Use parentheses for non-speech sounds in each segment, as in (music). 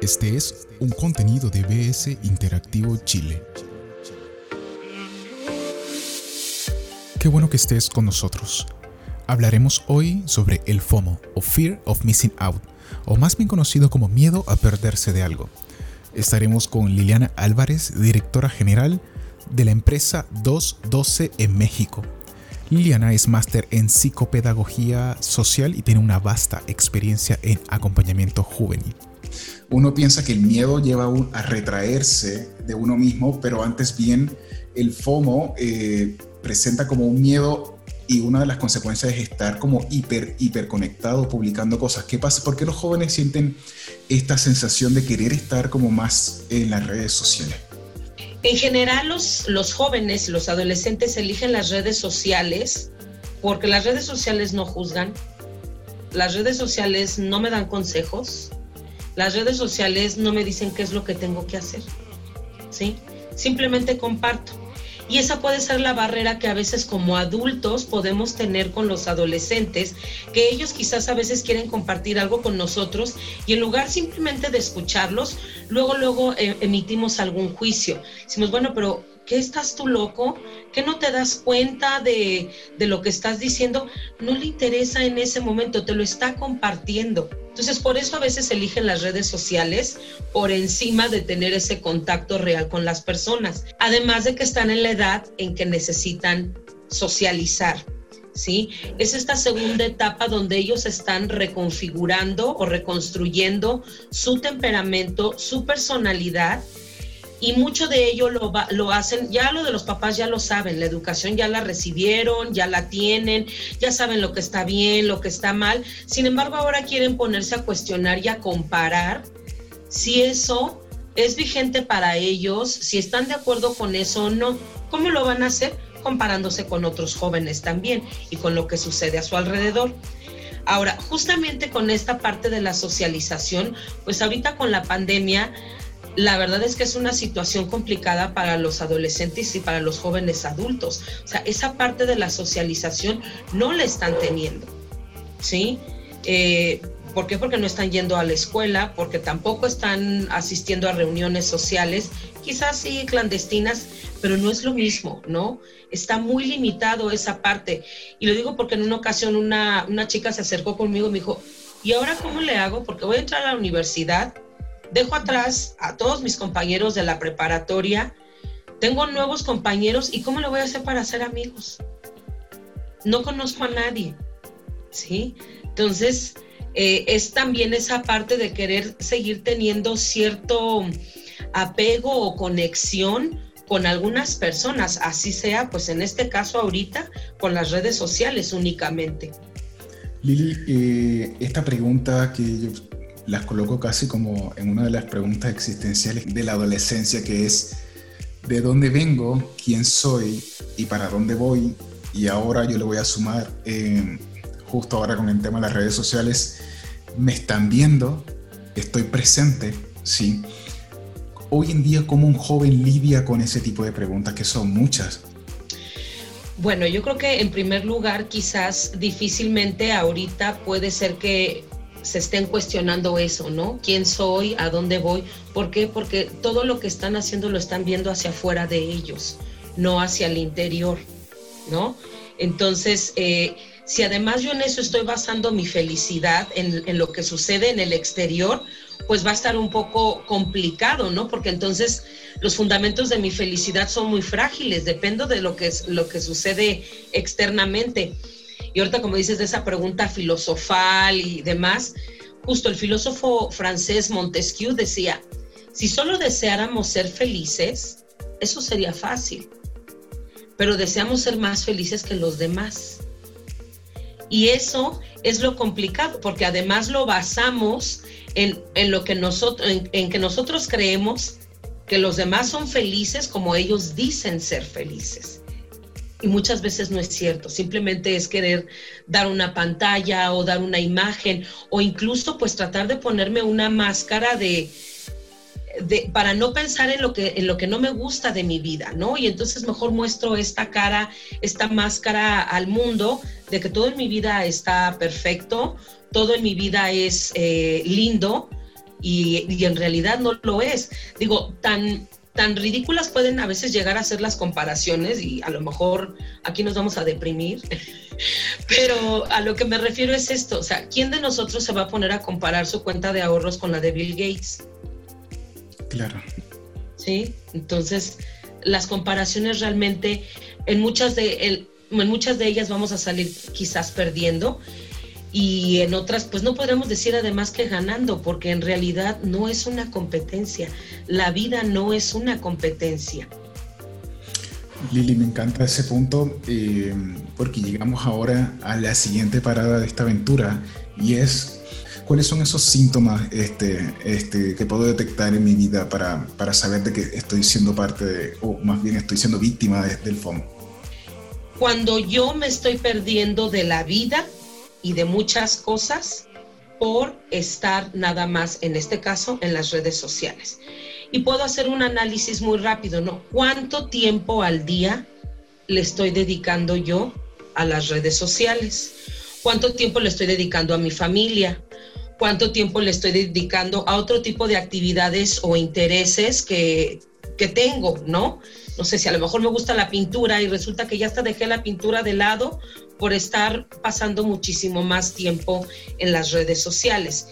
Este es un contenido de BS Interactivo Chile. Qué bueno que estés con nosotros. Hablaremos hoy sobre el FOMO o Fear of Missing Out, o más bien conocido como miedo a perderse de algo. Estaremos con Liliana Álvarez, directora general de la empresa 212 en México. Liliana es máster en psicopedagogía social y tiene una vasta experiencia en acompañamiento juvenil. Uno piensa que el miedo lleva a retraerse de uno mismo, pero antes bien el FOMO eh, presenta como un miedo y una de las consecuencias es estar como hiper, hiper conectado, publicando cosas. ¿Qué pasa? ¿Por qué los jóvenes sienten esta sensación de querer estar como más en las redes sociales? En general, los, los jóvenes, los adolescentes eligen las redes sociales porque las redes sociales no juzgan, las redes sociales no me dan consejos, las redes sociales no me dicen qué es lo que tengo que hacer, ¿sí? Simplemente comparto. Y esa puede ser la barrera que a veces como adultos podemos tener con los adolescentes, que ellos quizás a veces quieren compartir algo con nosotros y en lugar simplemente de escucharlos, luego, luego eh, emitimos algún juicio. Decimos, bueno, pero ¿qué estás tú loco? ¿Qué no te das cuenta de, de, lo que estás diciendo? No le interesa en ese momento, te lo está compartiendo. Entonces, por eso a veces eligen las redes sociales por encima de tener ese contacto real con las personas. Además de que están en la edad en que necesitan socializar. ¿Sí? Es esta segunda etapa donde ellos están reconfigurando o reconstruyendo su temperamento, su personalidad y mucho de ello lo, hacen, ya lo de los papás ya lo saben, la educación ya la recibieron, ya la tienen, ya saben lo que está bien, lo que está mal, sin embargo ahora quieren ponerse a cuestionar y a comparar si eso es vigente para ellos, si están de acuerdo con eso o no. ¿Cómo lo van a hacer? Comparándose con otros jóvenes también y con lo que sucede a su alrededor. Ahora, justamente con esta parte de la socialización, pues ahorita con la pandemia, la verdad es que es una situación complicada para los adolescentes y para los jóvenes adultos. O sea, esa parte de la socialización no la están teniendo, ¿sí? Eh, ¿Por qué? Porque no están yendo a la escuela, porque tampoco están asistiendo a reuniones sociales, quizás sí clandestinas, pero no es lo mismo, ¿no? Está muy limitado esa parte. Y lo digo porque en una ocasión una, una chica se acercó conmigo y me dijo, ¿y ahora cómo le hago? Porque voy a entrar a la universidad dejo atrás a todos mis compañeros de la preparatoria, tengo nuevos compañeros y ¿cómo lo voy a hacer para hacer amigos? No conozco a nadie, ¿sí? Entonces, eh, es también esa parte de querer seguir teniendo cierto apego o conexión con algunas personas, así sea, pues en este caso ahorita, con las redes sociales únicamente. Lili, eh, esta pregunta que yo las coloco casi como en una de las preguntas existenciales de la adolescencia, que es de dónde vengo, quién soy y para dónde voy. Y ahora yo le voy a sumar, eh, justo ahora con el tema de las redes sociales, me están viendo, estoy presente, ¿sí? Hoy en día, ¿cómo un joven lidia con ese tipo de preguntas, que son muchas? Bueno, yo creo que en primer lugar, quizás difícilmente ahorita puede ser que se estén cuestionando eso, ¿no? ¿Quién soy? ¿A dónde voy? ¿Por qué? Porque todo lo que están haciendo lo están viendo hacia afuera de ellos, no hacia el interior, ¿no? Entonces, eh, si además yo en eso estoy basando mi felicidad en, en, lo que sucede en el exterior, pues va a estar un poco complicado, ¿no? Porque entonces los fundamentos de mi felicidad son muy frágiles, dependo de lo que, lo que sucede externamente. Y ahorita, como dices, de esa pregunta filosofal y demás, justo el filósofo francés Montesquieu decía, si solo deseáramos ser felices, eso sería fácil, pero deseamos ser más felices que los demás. Y eso es lo complicado, porque además lo basamos en, en lo que nosotros, en, en que nosotros creemos que los demás son felices como ellos dicen ser felices y muchas veces no es cierto, simplemente es querer dar una pantalla o dar una imagen o incluso pues tratar de ponerme una máscara de, de, para no pensar en lo, que, en lo que no me gusta de mi vida, ¿no? Y entonces mejor muestro esta cara, esta máscara al mundo de que todo en mi vida está perfecto, todo en mi vida es eh, lindo, y, en realidad no lo es. Digo, tan, tan ridículas pueden a veces llegar a ser las comparaciones y a lo mejor aquí nos vamos a deprimir, (laughs) pero a lo que me refiero es esto, o sea, ¿quién de nosotros se va a poner a comparar su cuenta de ahorros con la de Bill Gates? Claro. Sí, entonces las comparaciones realmente en muchas de, en muchas de ellas vamos a salir quizás perdiendo y en otras pues no podremos decir además que ganando porque en realidad no es una competencia, la vida no es una competencia. Lili, me encanta ese punto eh, porque llegamos ahora a la siguiente parada de esta aventura y es cuáles son esos síntomas este, este, que puedo detectar en mi vida para, para saber de que estoy siendo parte de, o más bien estoy siendo víctima del FOMO. Cuando yo me estoy perdiendo de la vida, y de muchas cosas por estar nada más, en este caso, en las redes sociales. Y puedo hacer un análisis muy rápido, ¿no? ¿Cuánto tiempo al día le estoy dedicando yo a las redes sociales? ¿Cuánto tiempo le estoy dedicando a mi familia? ¿Cuánto tiempo le estoy dedicando a otro tipo de actividades o intereses que, que tengo, ¿no? No sé si a lo mejor me gusta la pintura y resulta que ya hasta dejé la pintura de lado por estar pasando muchísimo más tiempo en las redes sociales.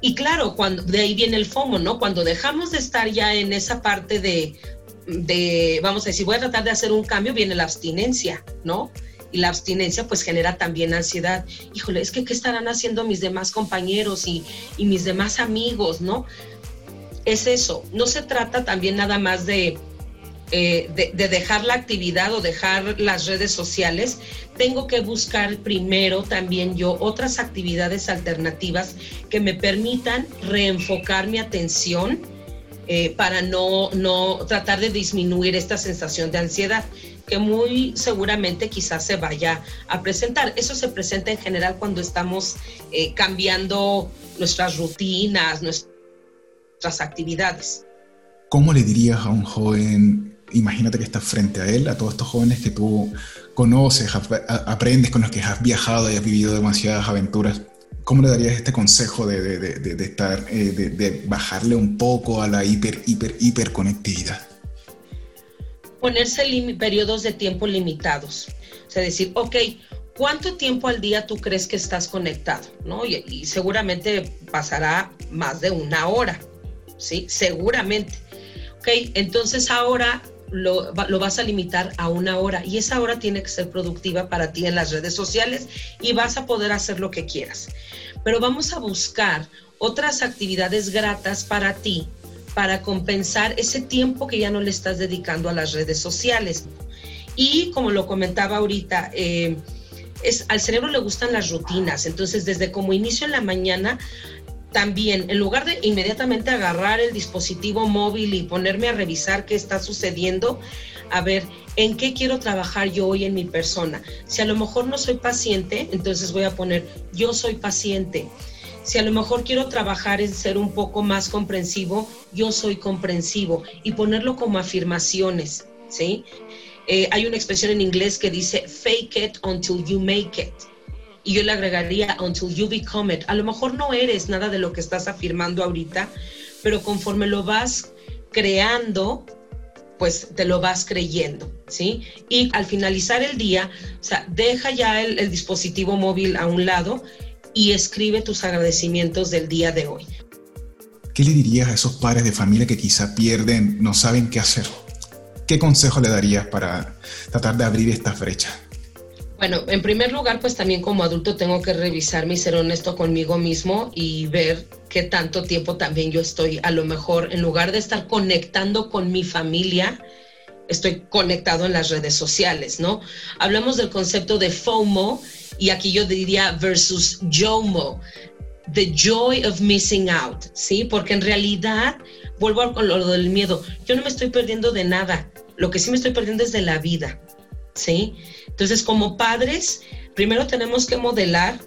Y claro, cuando de ahí viene el FOMO, ¿no? Cuando dejamos de estar ya en esa parte de, de, vamos a decir, voy a tratar de hacer un cambio, viene la abstinencia, ¿no? Y la abstinencia pues genera también ansiedad. Híjole, es que ¿qué estarán haciendo mis demás compañeros y, y mis demás amigos, ¿no? Es eso, no se trata también nada más de, eh, de, dejar la actividad o dejar las redes sociales, tengo que buscar primero también yo otras actividades alternativas que me permitan reenfocar mi atención eh, para no, no tratar de disminuir esta sensación de ansiedad que muy seguramente quizás se vaya a presentar. Eso se presenta en general cuando estamos eh, cambiando nuestras rutinas, nuestras actividades. ¿Cómo le dirías a un joven imagínate que estás frente a él, a todos estos jóvenes que tú conoces, aprendes, con los que has viajado y has vivido demasiadas aventuras. ¿Cómo le darías este consejo de, de, estar, eh, de, bajarle un poco a la hiper, hiper, hiper conectividad? Ponerse periodos de tiempo limitados. O sea, decir, ok, ¿cuánto tiempo al día tú crees que estás conectado? ¿No? Y, y seguramente pasará más de una hora, ¿sí? Seguramente. Ok, entonces ahora lo, vas a limitar a una hora y esa hora tiene que ser productiva para ti en las redes sociales y vas a poder hacer lo que quieras. Pero vamos a buscar otras actividades gratas para ti para compensar ese tiempo que ya no le estás dedicando a las redes sociales. Y como lo comentaba ahorita, eh, es, al cerebro le gustan las rutinas, entonces desde como inicio en la mañana también, en lugar de inmediatamente agarrar el dispositivo móvil y ponerme a revisar qué está sucediendo, a ver, ¿en qué quiero trabajar yo hoy en mi persona? Si a lo mejor no soy paciente, entonces voy a poner, yo soy paciente. Si a lo mejor quiero trabajar en ser un poco más comprensivo, yo soy comprensivo y ponerlo como afirmaciones, ¿sí? Eh, hay una expresión en inglés que dice, fake it until you make it y yo le agregaría until you become it. A lo mejor no eres nada de lo que estás afirmando ahorita, pero conforme lo vas creando, pues te lo vas creyendo, ¿sí? Y al finalizar el día, o sea, deja ya el, el dispositivo móvil a un lado y escribe tus agradecimientos del día de hoy. ¿Qué le dirías a esos padres de familia que quizá pierden, no saben qué hacer? ¿Qué consejo le darías para tratar de abrir esta brecha? Bueno, en primer lugar, pues también como adulto tengo que revisarme y ser honesto conmigo mismo y ver qué tanto tiempo también yo estoy, a lo mejor, en lugar de estar conectando con mi familia, estoy conectado en las redes sociales, ¿no? Hablamos del concepto de FOMO y aquí yo diría versus JOMO, the joy of missing out, ¿sí? Porque en realidad, vuelvo con lo del miedo, yo no me estoy perdiendo de nada, lo que sí me estoy perdiendo es de la vida, ¿sí? Entonces, como padres, primero tenemos que modelar,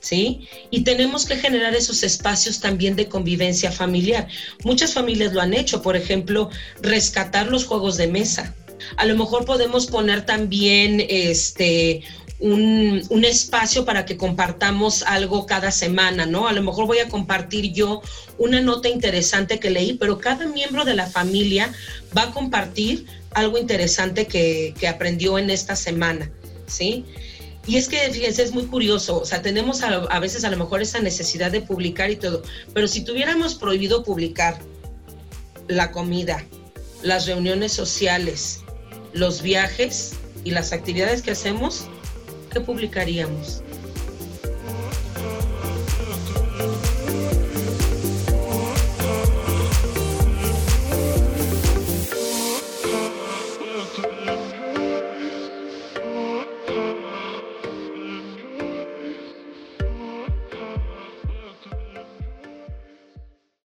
¿sí? Y tenemos que generar esos espacios también de convivencia familiar. Muchas familias lo han hecho, por ejemplo, rescatar los juegos de mesa, A lo mejor podemos poner también este un, un, espacio para que compartamos algo cada semana, ¿no? A lo mejor voy a compartir yo una nota interesante que leí, pero cada miembro de la familia va a compartir algo interesante que, que aprendió en esta semana, ¿sí? Y es que, fíjense, es muy curioso, o sea, tenemos a, a, veces a lo mejor esa necesidad de publicar y todo, pero si tuviéramos prohibido publicar la comida, las reuniones sociales, los viajes y las actividades que hacemos, ¿qué publicaríamos?